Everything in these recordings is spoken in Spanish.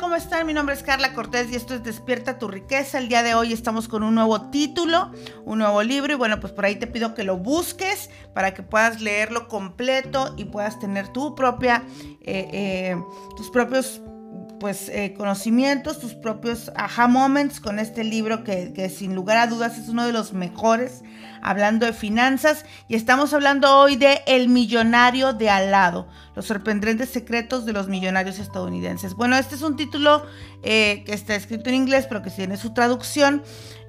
¿Cómo están? Mi nombre es Carla Cortés y esto es Despierta tu riqueza. El día de hoy estamos con un nuevo título, un nuevo libro y bueno, pues por ahí te pido que lo busques para que puedas leerlo completo y puedas tener tu propia, eh, eh, tus propios pues eh, conocimientos, tus propios aha moments con este libro que, que, sin lugar a dudas es uno de los mejores hablando de finanzas y estamos hablando hoy de El millonario de al lado, los sorprendentes secretos de los millonarios estadounidenses. Bueno, este es un título eh, que está escrito en inglés pero que tiene su traducción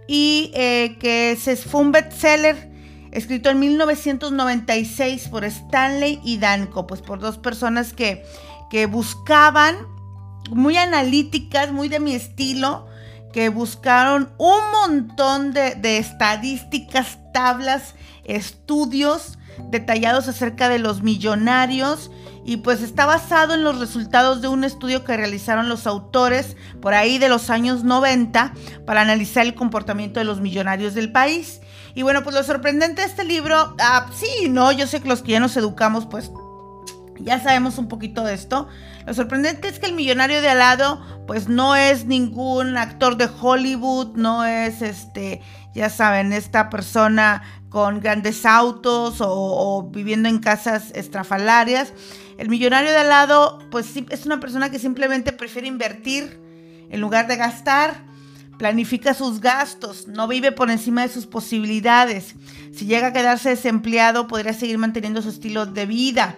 y eh, que es, fue un bestseller escrito en 1996 por Stanley y Danko, pues por dos personas que, que buscaban muy analíticas, muy de mi estilo, que buscaron un montón de, estadísticas, tablas, estudios detallados acerca de los millonarios y pues está basado en los resultados de un estudio que realizaron los autores por ahí de los años 90 para analizar el comportamiento de los millonarios del país. Y bueno, pues lo sorprendente de este libro, ah, sí, no, yo sé que los que ya nos educamos pues ya sabemos un poquito de esto. Lo sorprendente es que el millonario de al lado, pues no es ningún actor de Hollywood, no es este, ya saben, esta persona con grandes autos o, viviendo en casas estrafalarias. El millonario de al lado, pues es una persona que simplemente prefiere invertir en lugar de gastar. Planifica sus gastos, no vive por encima de sus posibilidades. Si llega a quedarse desempleado, podría seguir manteniendo su estilo de vida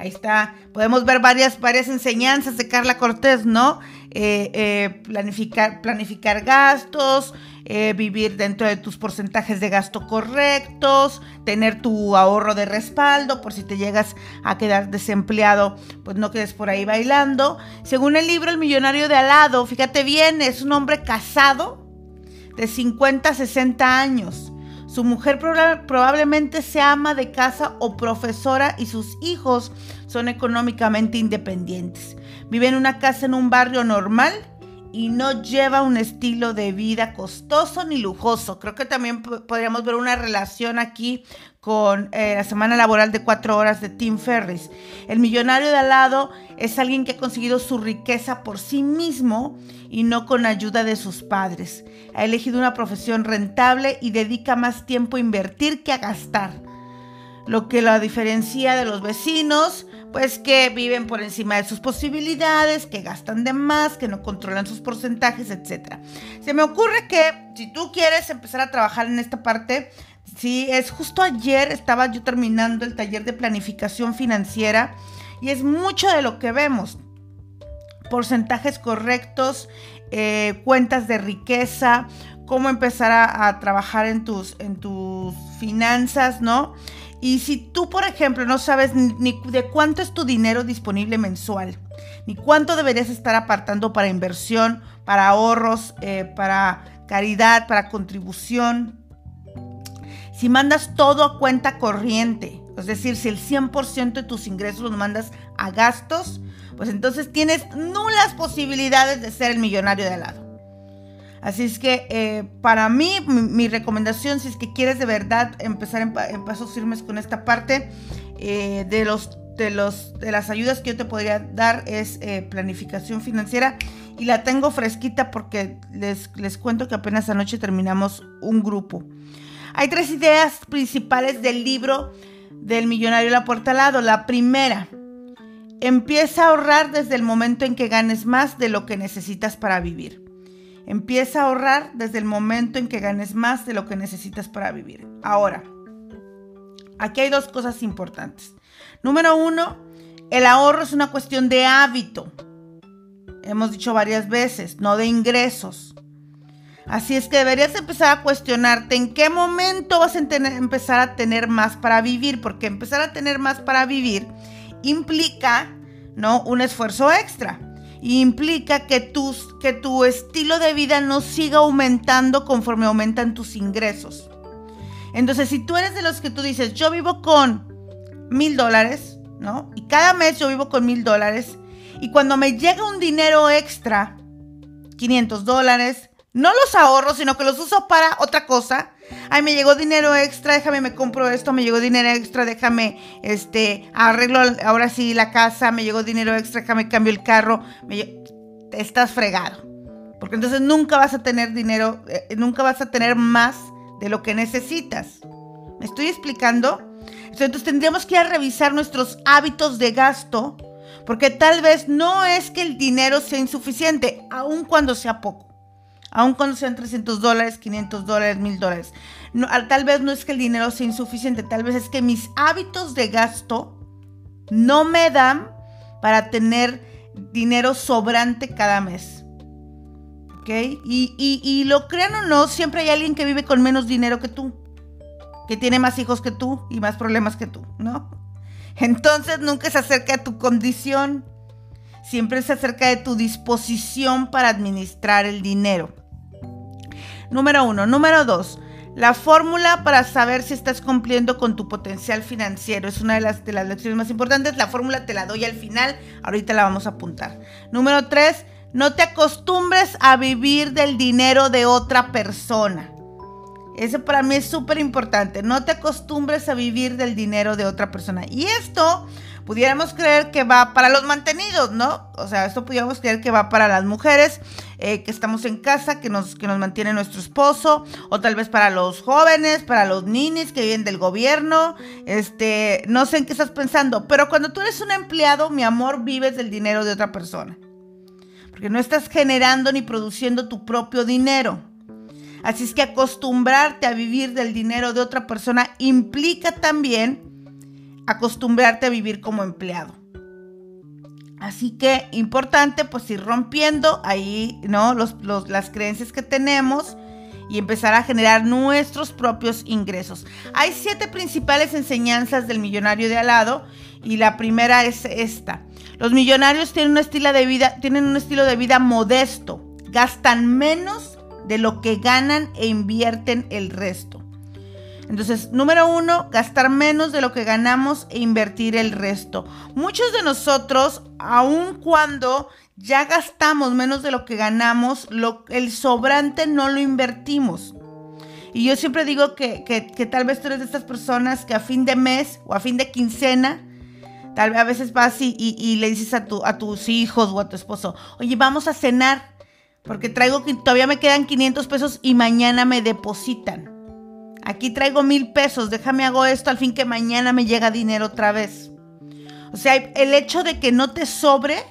Ahí está. Podemos ver varias, varias enseñanzas de Carla Cortés, ¿no? Eh, eh, planificar, planificar gastos, eh, vivir dentro de tus porcentajes de gasto correctos, tener tu ahorro de respaldo por si te llegas a quedar desempleado, pues no quedes por ahí bailando. Según el libro El millonario de al lado, fíjate bien, es un hombre casado de 50 60 años su mujer probablemente sea ama de casa o profesora y sus hijos son económicamente independientes. Vive en una casa en un barrio normal y no lleva un estilo de vida costoso ni lujoso. Creo que también podríamos ver una relación aquí con eh, la semana laboral de cuatro horas de Tim Ferris. El millonario de al lado es alguien que ha conseguido su riqueza por sí mismo y no con ayuda de sus padres. Ha elegido una profesión rentable y dedica más tiempo a invertir que a gastar. Lo que la diferencia de los vecinos pues que viven por encima de sus posibilidades, que gastan de más, que no controlan sus porcentajes, etc. Se me ocurre que si tú quieres empezar a trabajar en esta parte, sí, es justo ayer estaba yo terminando el taller de planificación financiera y es mucho de lo que vemos. Porcentajes correctos, eh, cuentas de riqueza, cómo empezar a, trabajar en tus, en tus finanzas, ¿no? Y si tú, por ejemplo, no sabes ni de cuánto es tu dinero disponible mensual, ni cuánto deberías estar apartando para inversión, para ahorros, eh, para caridad, para contribución, si mandas todo a cuenta corriente, es decir, si el 100% de tus ingresos los mandas a gastos, pues entonces tienes nulas posibilidades de ser el millonario de al lado. Así es que eh, para mí, mi, recomendación, si es que quieres de verdad empezar en, pasos firmes con esta parte, eh, de, los, de, los, de las ayudas que yo te podría dar es eh, planificación financiera. Y la tengo fresquita porque les, les cuento que apenas anoche terminamos un grupo. Hay tres ideas principales del libro del millonario la puerta al lado. La primera, empieza a ahorrar desde el momento en que ganes más de lo que necesitas para vivir. Empieza a ahorrar desde el momento en que ganes más de lo que necesitas para vivir. Ahora, aquí hay dos cosas importantes. Número uno, el ahorro es una cuestión de hábito. Hemos dicho varias veces, no de ingresos. Así es que deberías empezar a cuestionarte en qué momento vas a empezar a tener más para vivir, porque empezar a tener más para vivir implica, ¿no? Un esfuerzo extra implica que, que tu estilo de vida no siga aumentando conforme aumentan tus ingresos. Entonces, si tú eres de los que tú dices, yo vivo con mil dólares, ¿no? Y cada mes yo vivo con mil dólares, y cuando me llega un dinero extra, 500 dólares, no los ahorro, sino que los uso para otra cosa. Ay, me llegó dinero extra, déjame, me compro esto, me llegó dinero extra, déjame, este, arreglo ahora sí la casa, me llegó dinero extra, déjame, cambio el carro. estás fregado. Porque entonces nunca vas a tener dinero, eh, nunca vas a tener más de lo que necesitas. ¿Me estoy explicando? Entonces tendríamos que ir a revisar nuestros hábitos de gasto, porque tal vez no es que el dinero sea insuficiente, aun cuando sea poco. Aun cuando sean 300 dólares, 500 dólares, 1000 dólares. Tal vez no es que el dinero sea insuficiente, tal vez es que mis hábitos de gasto no me dan para tener dinero sobrante cada mes. ¿Ok? Y, y, lo crean o no, siempre hay alguien que vive con menos dinero que tú, que tiene más hijos que tú y más problemas que tú, ¿no? Entonces nunca se acerca a tu condición, siempre se acerca de tu disposición para administrar el dinero. Número uno. Número dos. La fórmula para saber si estás cumpliendo con tu potencial financiero es una de las, de las lecciones más importantes. La fórmula te la doy al final, ahorita la vamos a apuntar. Número tres, no te acostumbres a vivir del dinero de otra persona. Eso para mí es súper importante. No te acostumbres a vivir del dinero de otra persona. Y esto pudiéramos creer que va para los mantenidos, ¿no? O sea, esto pudiéramos creer que va para las mujeres eh, que estamos en casa, que nos, que nos mantiene nuestro esposo, o tal vez para los jóvenes, para los ninis que viven del gobierno, este, no sé en qué estás pensando, pero cuando tú eres un empleado, mi amor, vives del dinero de otra persona, porque no estás generando ni produciendo tu propio dinero. Así es que acostumbrarte a vivir del dinero de otra persona implica también acostumbrarte a vivir como empleado. Así que importante pues ir rompiendo ahí, ¿no? las creencias que tenemos y empezar a generar nuestros propios ingresos. Hay siete principales enseñanzas del millonario de al lado y la primera es esta. Los millonarios tienen un estilo de vida, tienen un estilo de vida modesto, gastan menos de lo que ganan e invierten el resto. Entonces, número uno, gastar menos de lo que ganamos e invertir el resto. Muchos de nosotros, aun cuando ya gastamos menos de lo que ganamos, el sobrante no lo invertimos. Y yo siempre digo que, tal vez tú eres de estas personas que a fin de mes o a fin de quincena, tal vez a veces vas y, y, le dices a, tu, a tus hijos o a tu esposo, oye, vamos a cenar, porque traigo, todavía me quedan 500 pesos y mañana me depositan. Aquí traigo mil pesos, déjame hago esto al fin que mañana me llega dinero otra vez. O sea, el hecho de que no te sobre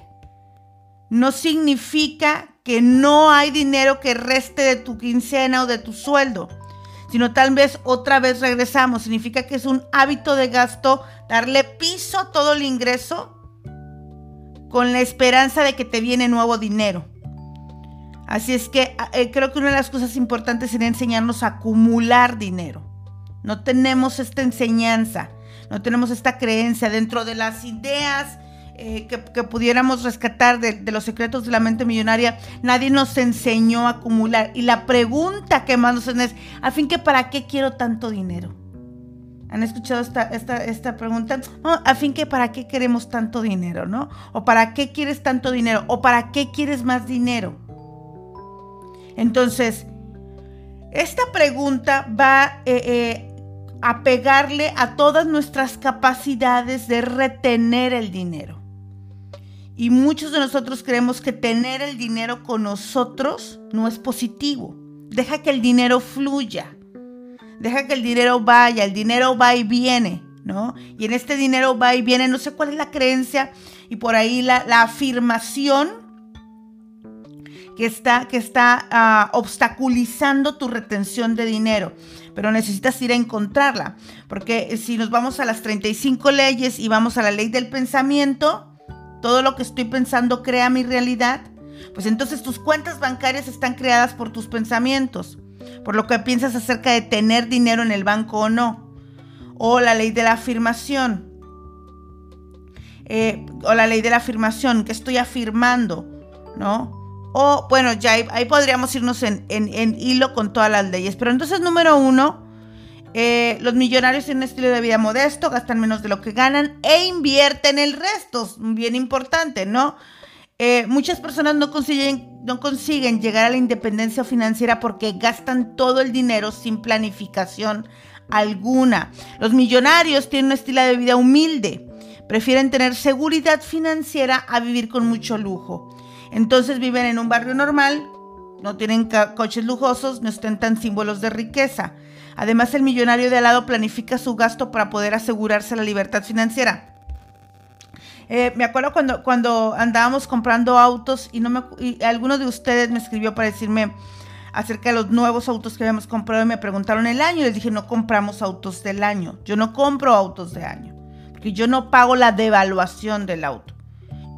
no significa que no hay dinero que reste de tu quincena o de tu sueldo, sino tal vez otra vez regresamos. Significa que es un hábito de gasto darle piso a todo el ingreso con la esperanza de que te viene nuevo dinero. Así es que eh, creo que una de las cosas importantes sería enseñarnos a acumular dinero. No tenemos esta enseñanza, no tenemos esta creencia dentro de las ideas eh, que, pudiéramos rescatar de, los secretos de la mente millonaria. Nadie nos enseñó a acumular. Y la pregunta que más nos es, al fin que para qué quiero tanto dinero. ¿Han escuchado esta, esta, esta pregunta? a fin que para qué queremos tanto dinero, ¿no? O para qué quieres tanto dinero, o para qué quieres más dinero. Entonces, esta pregunta va eh, eh, a pegarle a todas nuestras capacidades de retener el dinero. Y muchos de nosotros creemos que tener el dinero con nosotros no es positivo. Deja que el dinero fluya. Deja que el dinero vaya. El dinero va y viene, ¿no? Y en este dinero va y viene, no sé cuál es la creencia y por ahí la, la afirmación que está, que está ah, obstaculizando tu retención de dinero. Pero necesitas ir a encontrarla. Porque si nos vamos a las 35 leyes y vamos a la ley del pensamiento, todo lo que estoy pensando crea mi realidad. Pues entonces tus cuentas bancarias están creadas por tus pensamientos. Por lo que piensas acerca de tener dinero en el banco o no. O la ley de la afirmación. Eh, o la ley de la afirmación, que estoy afirmando, ¿no? O bueno, ya ahí, podríamos irnos en, hilo con todas las leyes. Pero entonces, número uno, eh, los millonarios tienen un estilo de vida modesto, gastan menos de lo que ganan e invierten el resto. Bien importante, ¿no? Eh, muchas personas no consiguen, no consiguen llegar a la independencia financiera porque gastan todo el dinero sin planificación alguna. Los millonarios tienen un estilo de vida humilde. Prefieren tener seguridad financiera a vivir con mucho lujo. Entonces viven en un barrio normal, no tienen coches lujosos, no ostentan símbolos de riqueza. Además, el millonario de al lado planifica su gasto para poder asegurarse la libertad financiera. Eh, me acuerdo cuando, cuando andábamos comprando autos y, no me, y alguno de ustedes me escribió para decirme acerca de los nuevos autos que habíamos comprado y me preguntaron el año. Y les dije, no compramos autos del año. Yo no compro autos de año. Porque yo no pago la devaluación del auto.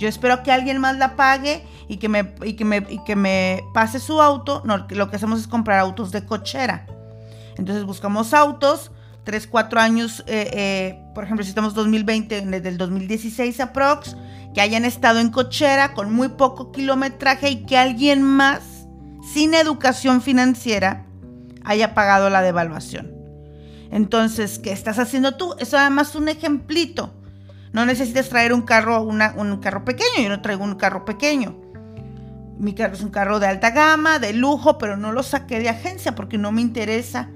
Yo espero que alguien más la pague y que me, y que me, y que me pase su auto. No, lo que hacemos es comprar autos de cochera. Entonces buscamos autos, 3, 4 años, eh, eh, por ejemplo, si estamos 2020, desde el 2016 aprox, que hayan estado en cochera con muy poco kilometraje y que alguien más, sin educación financiera, haya pagado la devaluación. Entonces, ¿qué estás haciendo tú? Eso además un ejemplito. No necesitas traer un carro, un carro pequeño. Yo no traigo un carro pequeño. Mi carro es un carro de alta gama, de lujo, pero no lo saqué de agencia porque no me interesa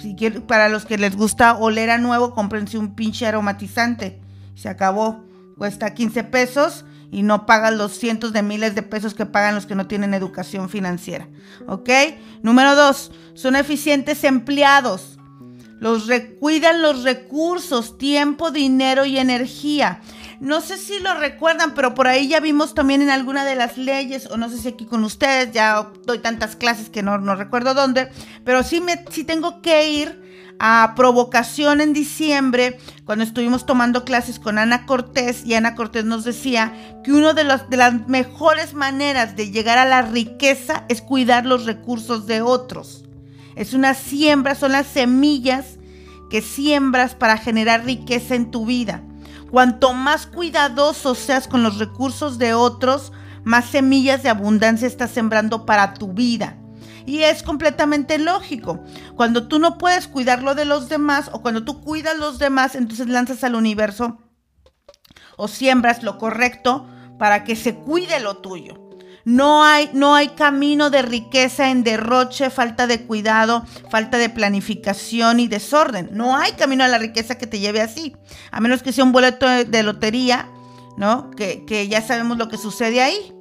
si para los que les gusta oler a nuevo, cómprense un pinche aromatizante. Se acabó. Cuesta 15 pesos y no pagan los cientos de miles de pesos que pagan los que no tienen educación financiera. ¿Ok? Número dos, son eficientes empleados. Los cuidan los recursos, tiempo, dinero y energía. No sé si lo recuerdan, pero por ahí ya vimos también en alguna de las leyes, o no sé si aquí con ustedes, ya doy tantas clases que no, no recuerdo dónde, pero sí, me, sí tengo que ir a provocación en diciembre, cuando estuvimos tomando clases con Ana Cortés, y Ana Cortés nos decía que una de, de las mejores maneras de llegar a la riqueza es cuidar los recursos de otros. Es una siembra, son las semillas que siembras para generar riqueza en tu vida. Cuanto más cuidadoso seas con los recursos de otros, más semillas de abundancia estás sembrando para tu vida. Y es completamente lógico. Cuando tú no puedes cuidar lo de los demás o cuando tú cuidas los demás, entonces lanzas al universo o siembras lo correcto para que se cuide lo tuyo. No hay, no hay camino de riqueza en derroche, falta de cuidado, falta de planificación y desorden. No hay camino a la riqueza que te lleve así. A menos que sea un boleto de, lotería, ¿no? Que, ya sabemos lo que sucede ahí.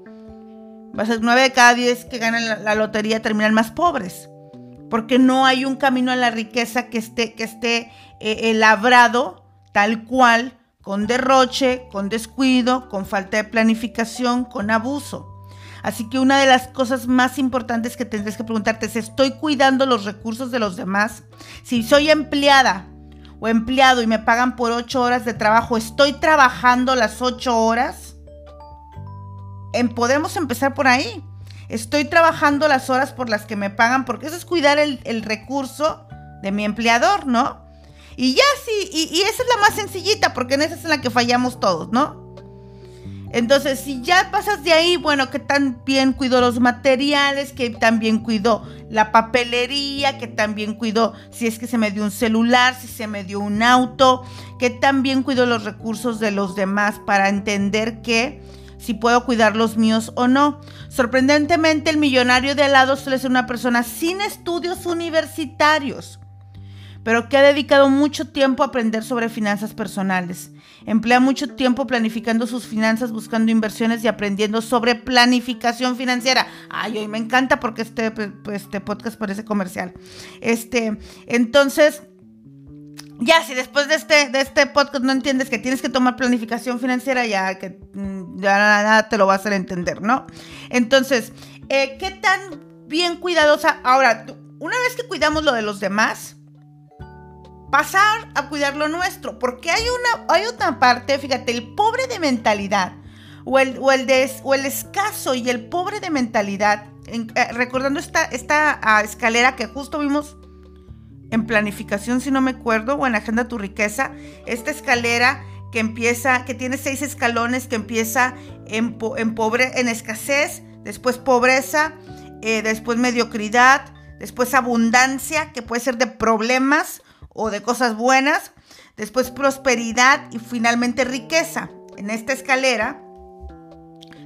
Va a ser nueve de cada diez que ganan la, lotería terminan más pobres. Porque no hay un camino a la riqueza que esté, que esté eh, eh, labrado tal cual, con derroche, con descuido, con falta de planificación, con abuso. Así que una de las cosas más importantes que tendrás que preguntarte es, ¿estoy cuidando los recursos de los demás? Si soy empleada o empleado y me pagan por ocho horas de trabajo, ¿estoy trabajando las ocho horas? En, podemos empezar por ahí. Estoy trabajando las horas por las que me pagan, porque eso es cuidar el, recurso de mi empleador, ¿no? Y ya sí, y, y esa es la más sencillita, porque en esa es en la que fallamos todos, ¿no? Entonces, si ya pasas de ahí, bueno, que también cuidó los materiales, que también cuidó la papelería, que también cuidó si es que se me dio un celular, si se me dio un auto, que también cuidó los recursos de los demás para entender que si puedo cuidar los míos o no. Sorprendentemente, el millonario de al lado suele ser una persona sin estudios universitarios pero que ha dedicado mucho tiempo a aprender sobre finanzas personales. Emplea mucho tiempo planificando sus finanzas, buscando inversiones y aprendiendo sobre planificación financiera. Ay, hoy me encanta porque este, pues, este podcast parece comercial. Este, entonces, ya si después de este, de este podcast no entiendes que tienes que tomar planificación financiera, ya que mm, ya nada te lo va a entender, ¿no? Entonces, eh, ¿qué tan bien cuidadosa? Ahora, una vez que cuidamos lo de los demás, pasar a cuidar lo nuestro, porque hay una hay otra parte, fíjate, el pobre de mentalidad o el, o el, o el escaso y el pobre de mentalidad, eh, recordando esta, esta ah, escalera que justo vimos en planificación, si no me acuerdo, o en Agenda Tu Riqueza, esta escalera que empieza, que tiene seis escalones, que empieza en, en, pobre, en escasez, después pobreza, eh, después mediocridad, después abundancia, que puede ser de problemas, o de cosas buenas, después prosperidad y finalmente riqueza. En esta escalera,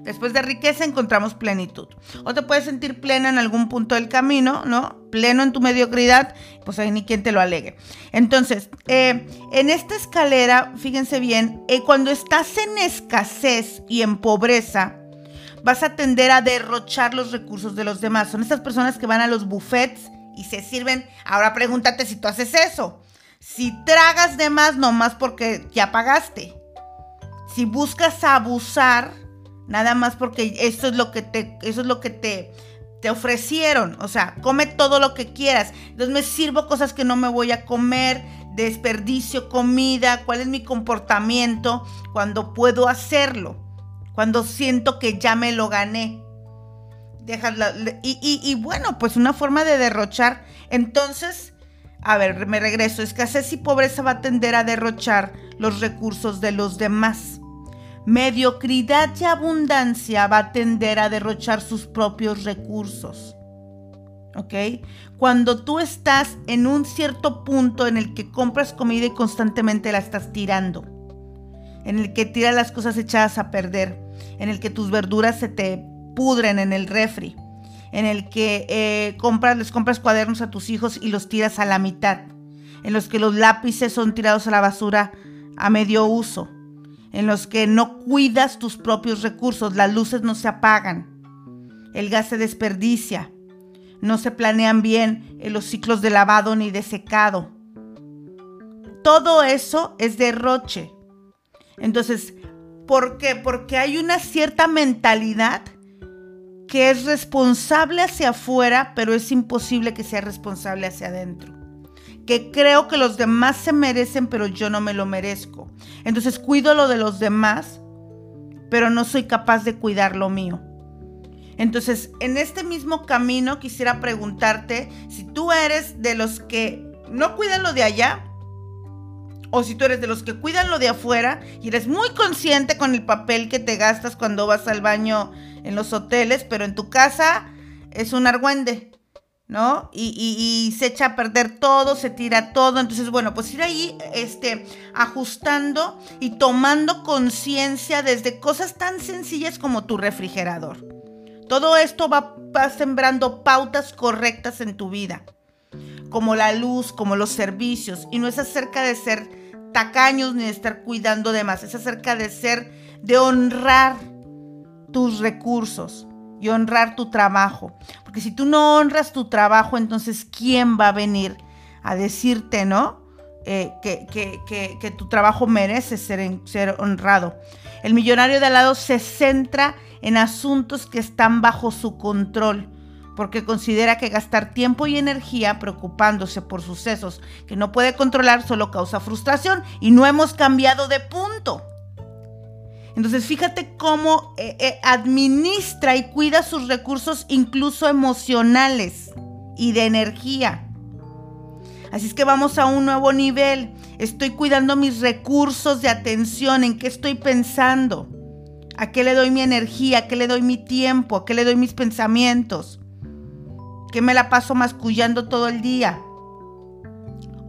después de riqueza encontramos plenitud. O te puedes sentir plena en algún punto del camino, ¿no? Pleno en tu mediocridad, pues ahí ni quien te lo alegue. Entonces, eh, en esta escalera, fíjense bien, eh, cuando estás en escasez y en pobreza, vas a tender a derrochar los recursos de los demás. Son estas personas que van a los buffets y se sirven. Ahora pregúntate si tú haces eso. Si tragas de más, nomás porque ya pagaste. Si buscas abusar, nada más porque eso es lo que te, eso es lo que te, te ofrecieron. O sea, come todo lo que quieras. Entonces me sirvo cosas que no me voy a comer, desperdicio comida, cuál es mi comportamiento cuando puedo hacerlo, cuando siento que ya me lo gané. Y, bueno, pues una forma de derrochar. Entonces, a ver, me regreso. Escasez y pobreza va a tender a derrochar los recursos de los demás. Mediocridad y abundancia va a tender a derrochar sus propios recursos. ¿Ok? Cuando tú estás en un cierto punto en el que compras comida y constantemente la estás tirando, en el que tiras las cosas echadas a perder, en el que tus verduras se te pudren en el refri, en el que eh, compras, les compras cuadernos a tus hijos y los tiras a la mitad, en los que los lápices son tirados a la basura a medio uso, en los que no cuidas tus propios recursos, las luces no se apagan, el gas se desperdicia, no se planean bien en los ciclos de lavado ni de secado. Todo eso es derroche. Entonces, ¿por qué? Porque hay una cierta mentalidad que es responsable hacia afuera, pero es imposible que sea responsable hacia adentro. Que creo que los demás se merecen, pero yo no me lo merezco. Entonces cuido lo de los demás, pero no soy capaz de cuidar lo mío. Entonces, en este mismo camino quisiera preguntarte si tú eres de los que no cuidan lo de allá o si tú eres de los que cuidan lo de afuera y eres muy consciente con el papel que te gastas cuando vas al baño en los hoteles, pero en tu casa es un argüende. ¿no? Y, se echa a perder todo, se tira todo. Entonces, bueno, pues ir ahí este, ajustando y tomando conciencia desde cosas tan sencillas como tu refrigerador. Todo esto va, sembrando pautas correctas en tu vida, como la luz, como los servicios. Y no es acerca de ser tacaños ni estar cuidando de más, es acerca de ser, de honrar tus recursos y honrar tu trabajo. Porque si tú no honras tu trabajo, entonces ¿quién va a venir a decirte, no? Eh, que, que, tu trabajo merece ser, ser honrado. El millonario de al lado se centra en asuntos que están bajo su control, porque considera que gastar tiempo y energía preocupándose por sucesos que no puede controlar solo causa frustración y no hemos cambiado de punto. Entonces fíjate cómo eh, eh, administra y cuida sus recursos incluso emocionales y de energía. Así es que vamos a un nuevo nivel. Estoy cuidando mis recursos de atención, en qué estoy pensando. ¿A qué le doy mi energía? ¿A qué le doy mi tiempo? ¿A qué le doy mis pensamientos? ¿Qué me la paso mascullando todo el día?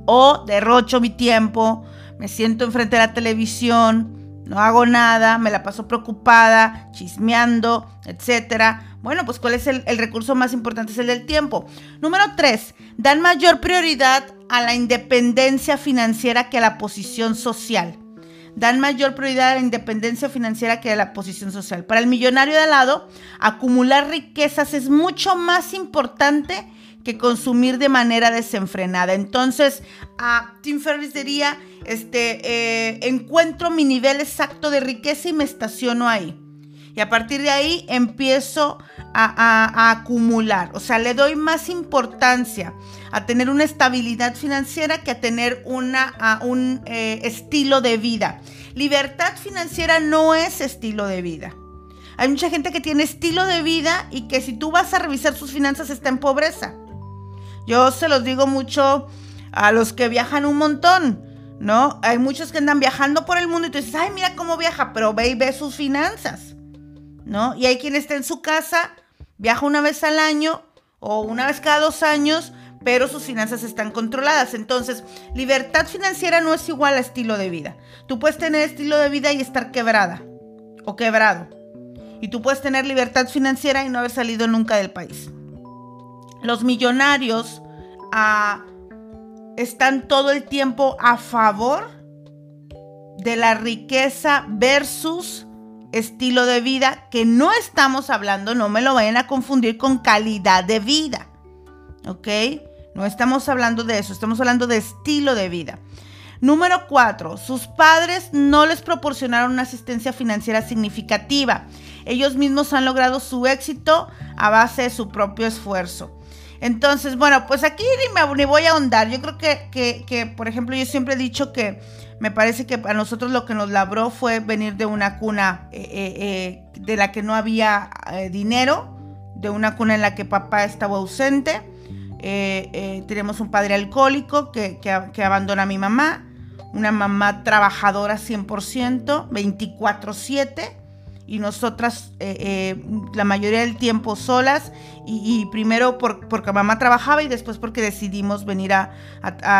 O derrocho mi tiempo, me siento enfrente de la televisión, no hago nada, me la paso preocupada, chismeando, etcétera. Bueno, pues ¿cuál es el, recurso más importante? Es el del tiempo. Número tres, dan mayor prioridad a la independencia financiera que a la posición social dan mayor prioridad a la independencia financiera que a la posición social. Para el millonario de al lado, acumular riquezas es mucho más importante que consumir de manera desenfrenada. Entonces, a Tim Ferriss diría, este, eh, encuentro mi nivel exacto de riqueza y me estaciono ahí. Y a partir de ahí empiezo a, acumular. O sea, le doy más importancia a tener una estabilidad financiera que a tener una, un eh, estilo de vida. Libertad financiera no es estilo de vida. Hay mucha gente que tiene estilo de vida y que si tú vas a revisar sus finanzas está en pobreza. Yo se los digo mucho a los que viajan un montón, ¿no? Hay muchos que andan viajando por el mundo y tú dices, ay, mira cómo viaja, pero ve y ve sus finanzas. ¿No? Y hay quien está en su casa, viaja una vez al año o una vez cada dos años, pero sus finanzas están controladas. Entonces, libertad financiera no es igual a estilo de vida. Tú puedes tener estilo de vida y estar quebrada o quebrado. Y tú puedes tener libertad financiera y no haber salido nunca del país. Los millonarios ah, están todo el tiempo a favor de la riqueza versus estilo de vida, que no estamos hablando, no me lo vayan a confundir con calidad de vida. ¿Ok? No estamos hablando de eso, estamos hablando de estilo de vida. Número cuatro, sus padres no les proporcionaron una asistencia financiera significativa. Ellos mismos han logrado su éxito a base de su propio esfuerzo. Entonces, bueno, pues aquí ni, me, voy a ahondar. Yo creo que, que, por ejemplo, yo siempre he dicho que me parece que a nosotros lo que nos labró fue venir de una cuna eh, eh, eh, de la que no había dinero, de una cuna en la que papá estaba ausente. tenemos un padre alcohólico que, que abandona a mi mamá, una mamá trabajadora 100%, 24/7 y nosotras eh, eh, la mayoría del tiempo solas y, primero porque mamá trabajaba y después porque decidimos venir a,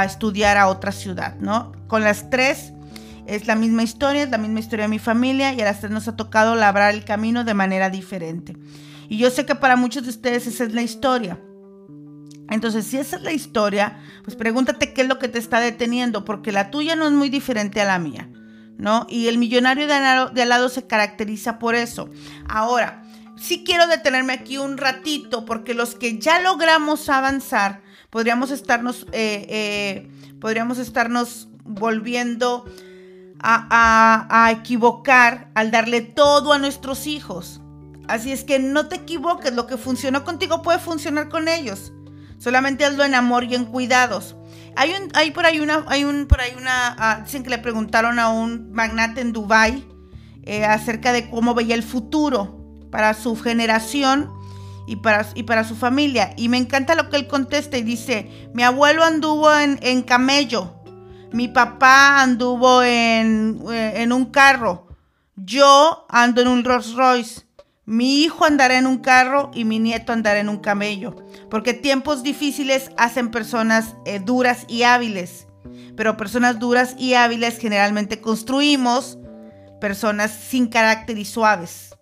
estudiar a otra ciudad, ¿no? Con las tres es la misma historia, es la misma historia de mi familia y a las tres nos ha tocado labrar el camino de manera diferente. Y yo sé que para muchos de ustedes esa es la historia. Entonces, si esa es la historia, pues pregúntate qué es lo que te está deteniendo, porque la tuya no es muy diferente a la mía. ¿No? Y el millonario de al, lado, se caracteriza por eso. Ahora, sí quiero detenerme aquí un ratito porque los que ya logramos avanzar, podríamos estarnos, eh, eh, podríamos estarnos volviendo a, a, equivocar al darle todo a nuestros hijos. Así es que no te equivoques, lo que funcionó contigo puede funcionar con ellos. Solamente hazlo en amor y en cuidados. Hay, un, hay por ahí una, hay un, por ahí una, ah, dicen que le preguntaron a un magnate en Dubai eh, acerca de cómo veía el futuro para su generación y para, y para su familia. Y me encanta lo que él contesta y dice, mi abuelo anduvo en, en camello, mi papá anduvo en, eh, en un carro, yo ando en un Rolls Royce. Mi hijo andará en un carro y mi nieto andará en un camello, porque tiempos difíciles hacen personas eh, duras y hábiles, pero personas duras y hábiles generalmente construimos personas sin carácter y suaves.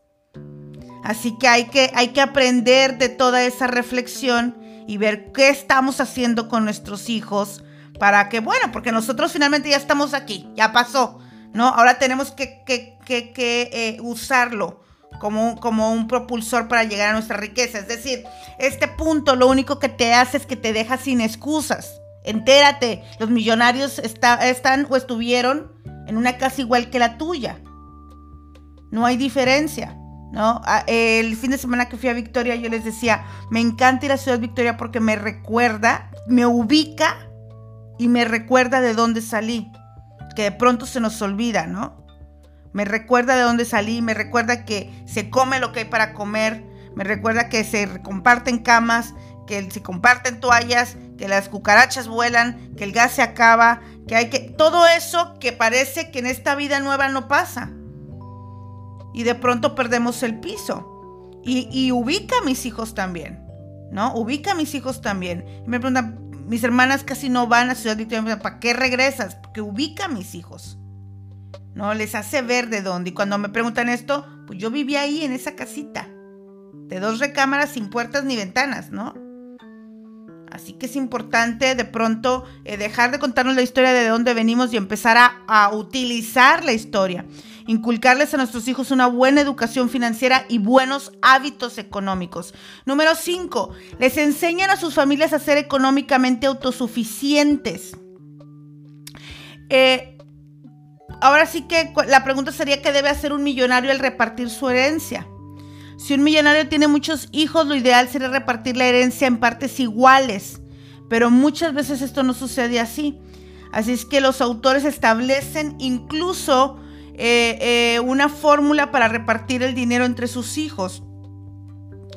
Así que hay que, hay que aprender de toda esa reflexión y ver qué estamos haciendo con nuestros hijos para que, bueno, porque nosotros finalmente ya estamos aquí, ya pasó, ¿no? Ahora tenemos que, que, que, eh, usarlo como, como un propulsor para llegar a nuestra riqueza. Es decir, este punto lo único que te hace es que te deja sin excusas. Entérate, los millonarios están o estuvieron en una casa igual que la tuya. No hay diferencia. ¿no? El fin de semana que fui a Victoria yo les decía, me encanta ir a Ciudad Victoria porque me recuerda, me ubica y me recuerda de dónde salí, que de pronto se nos olvida, ¿no? Me recuerda de dónde salí, me recuerda que se come lo que hay para comer, me recuerda que se comparten camas, que se comparten toallas, que las cucarachas vuelan, que el gas se acaba, que hay que... Todo eso que parece que en esta vida nueva no pasa. Y de pronto perdemos el piso. Y, ubica a mis hijos también, ¿no? Ubica a mis hijos también. Y me preguntan, mis hermanas casi no van a Ciudad Victoria, ¿para qué regresas? Porque ubica a mis hijos. ¿No? Les hace ver de dónde. Y cuando me preguntan esto, pues yo vivía ahí en esa casita, de dos recámaras sin puertas ni ventanas, ¿no? Así que es importante de pronto eh, dejar de contarnos la historia de dónde venimos y empezar a, a utilizar la historia. Inculcarles a nuestros hijos una buena educación financiera y buenos hábitos económicos. Número 5. Les enseñan a sus familias a ser económicamente autosuficientes. Eh, ahora sí que la pregunta sería qué debe hacer un millonario al repartir su herencia. Si un millonario tiene muchos hijos, lo ideal sería repartir la herencia en partes iguales, pero muchas veces esto no sucede así. Así es que los autores establecen incluso eh, eh, una fórmula para repartir el dinero entre sus hijos.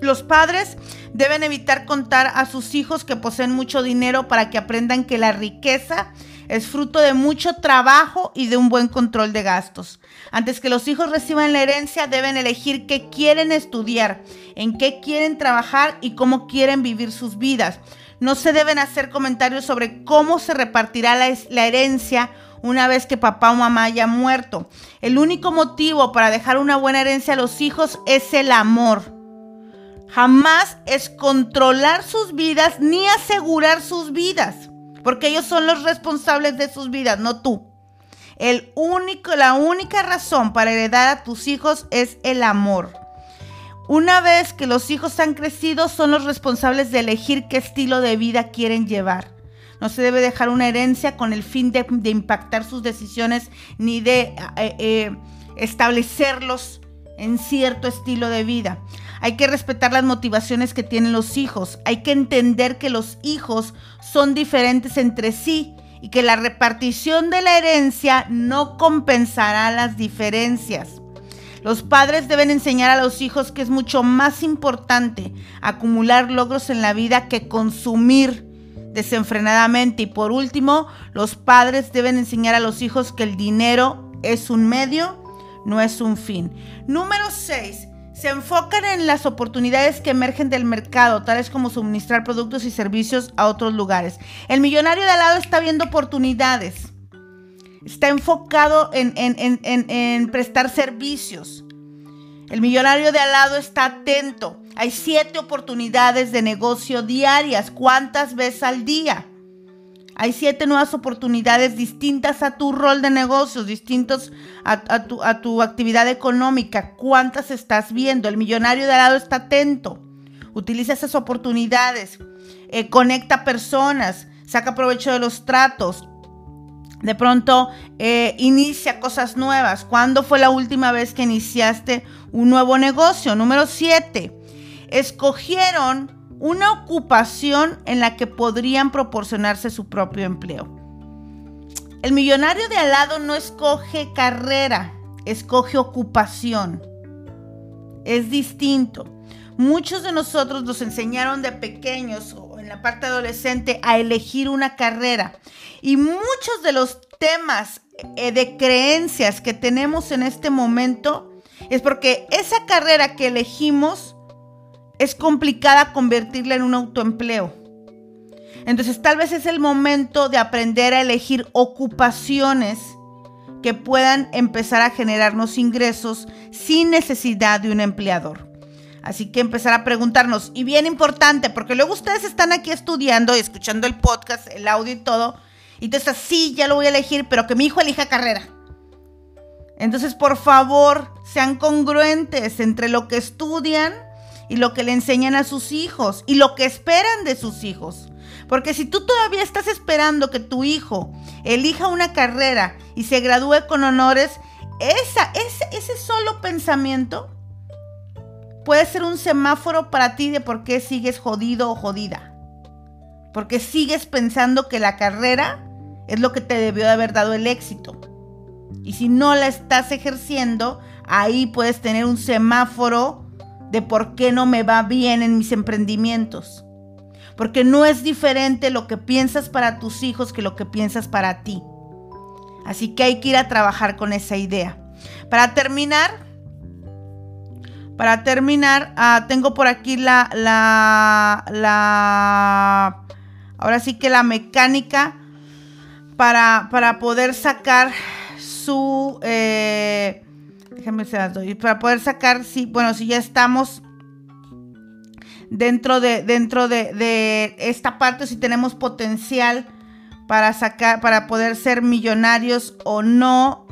Los padres deben evitar contar a sus hijos que poseen mucho dinero para que aprendan que la riqueza es fruto de mucho trabajo y de un buen control de gastos. Antes que los hijos reciban la herencia, deben elegir qué quieren estudiar, en qué quieren trabajar y cómo quieren vivir sus vidas. No se deben hacer comentarios sobre cómo se repartirá la, herencia una vez que papá o mamá haya muerto. El único motivo para dejar una buena herencia a los hijos es el amor. Jamás es controlar sus vidas ni asegurar sus vidas porque ellos son los responsables de sus vidas, no tú. El único, la única razón para heredar a tus hijos es el amor. Una vez que los hijos han crecido, son los responsables de elegir qué estilo de vida quieren llevar. No se debe dejar una herencia con el fin de, impactar sus decisiones ni de eh, eh, establecerlos en cierto estilo de vida. Hay que respetar las motivaciones que tienen los hijos. Hay que entender que los hijos son diferentes entre sí y que la repartición de la herencia no compensará las diferencias. Los padres deben enseñar a los hijos que es mucho más importante acumular logros en la vida que consumir desenfrenadamente. Y por último, los padres deben enseñar a los hijos que el dinero es un medio, no es un fin. Número 6. Se enfocan en las oportunidades que emergen del mercado, tales como suministrar productos y servicios a otros lugares. El millonario de al lado está viendo oportunidades. Está enfocado en, en prestar servicios. El millonario de al lado está atento. Hay siete oportunidades de negocio diarias. ¿Cuántas veces al día? Hay siete nuevas oportunidades distintas a tu rol de negocios, distintos a, tu, actividad económica. ¿Cuántas estás viendo? El millonario de al lado está atento. Utiliza esas oportunidades. Eh, conecta personas. Saca provecho de los tratos. De pronto eh, inicia cosas nuevas. ¿Cuándo fue la última vez que iniciaste un nuevo negocio? Número siete. Escogieron una ocupación en la que podrían proporcionarse su propio empleo. El millonario de al lado no escoge carrera, escoge ocupación. Es distinto. Muchos de nosotros nos enseñaron de pequeños o en la parte adolescente a elegir una carrera. Y muchos de los temas eh, de creencias que tenemos en este momento es porque esa carrera que elegimos es complicada convertirla en un autoempleo. Entonces tal vez es el momento de aprender a elegir ocupaciones que puedan empezar a generarnos ingresos sin necesidad de un empleador. Así que empezar a preguntarnos, y bien importante, porque luego ustedes están aquí estudiando y escuchando el podcast, el audio y todo, y entonces sí, ya lo voy a elegir, pero que mi hijo elija carrera. Entonces, por favor, sean congruentes entre lo que estudian y lo que le enseñan a sus hijos y lo que esperan de sus hijos. Porque si tú todavía estás esperando que tu hijo elija una carrera y se gradúe con honores, esa, ese, ese solo pensamiento puede ser un semáforo para ti de por qué sigues jodido o jodida. Porque sigues pensando que la carrera es lo que te debió de haber dado el éxito. Y si no la estás ejerciendo, ahí puedes tener un semáforo de por qué no me va bien en mis emprendimientos. Porque no es diferente lo que piensas para tus hijos que lo que piensas para ti. Así que hay que ir a trabajar con esa idea. Para terminar, para terminar, ah, tengo por aquí la, la, la, ahora sí que la mecánica para, para poder sacar su, eh, Déjenme se las doy. Para poder sacar, si, bueno, si ya estamos dentro de, dentro de, esta parte, si tenemos potencial para sacar, para poder ser millonarios o no.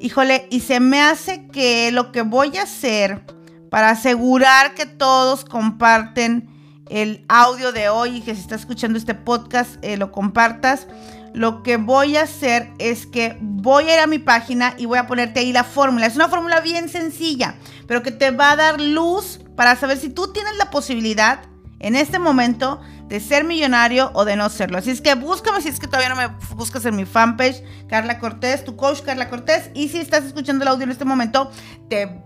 Híjole, y se me hace que lo que voy a hacer para asegurar que todos comparten el audio de hoy y que si está escuchando este podcast eh, lo compartas lo que voy a hacer es que voy a ir a mi página y voy a ponerte ahí la fórmula. Es una fórmula bien sencilla, pero que te va a dar luz para saber si tú tienes la posibilidad en este momento de ser millonario o de no serlo. Así es que búscame si es que todavía no me buscas en mi fanpage, Carla Cortés, tu coach Carla Cortés. Y si estás escuchando el audio en este momento, te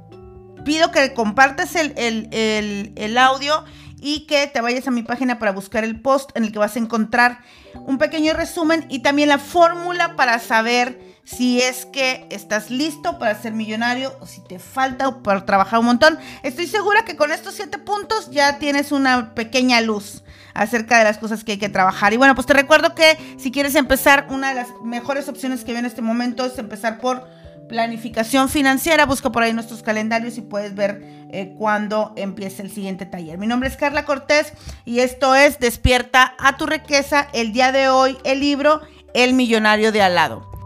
pido que compartas el, el, el audio y que te vayas a mi página para buscar el post en el que vas a encontrar un pequeño resumen y también la fórmula para saber si es que estás listo para ser millonario o si te falta para trabajar un montón. Estoy segura que con estos siete puntos ya tienes una pequeña luz acerca de las cosas que hay que trabajar. Y bueno, pues te recuerdo que si quieres empezar, una de las mejores opciones que veo en este momento es empezar por planificación financiera. Busca por ahí nuestros calendarios y puedes ver eh, cuándo empieza el siguiente taller. Mi nombre es Carla Cortés y esto es Despierta a tu riqueza. El día de hoy el libro El millonario de al lado.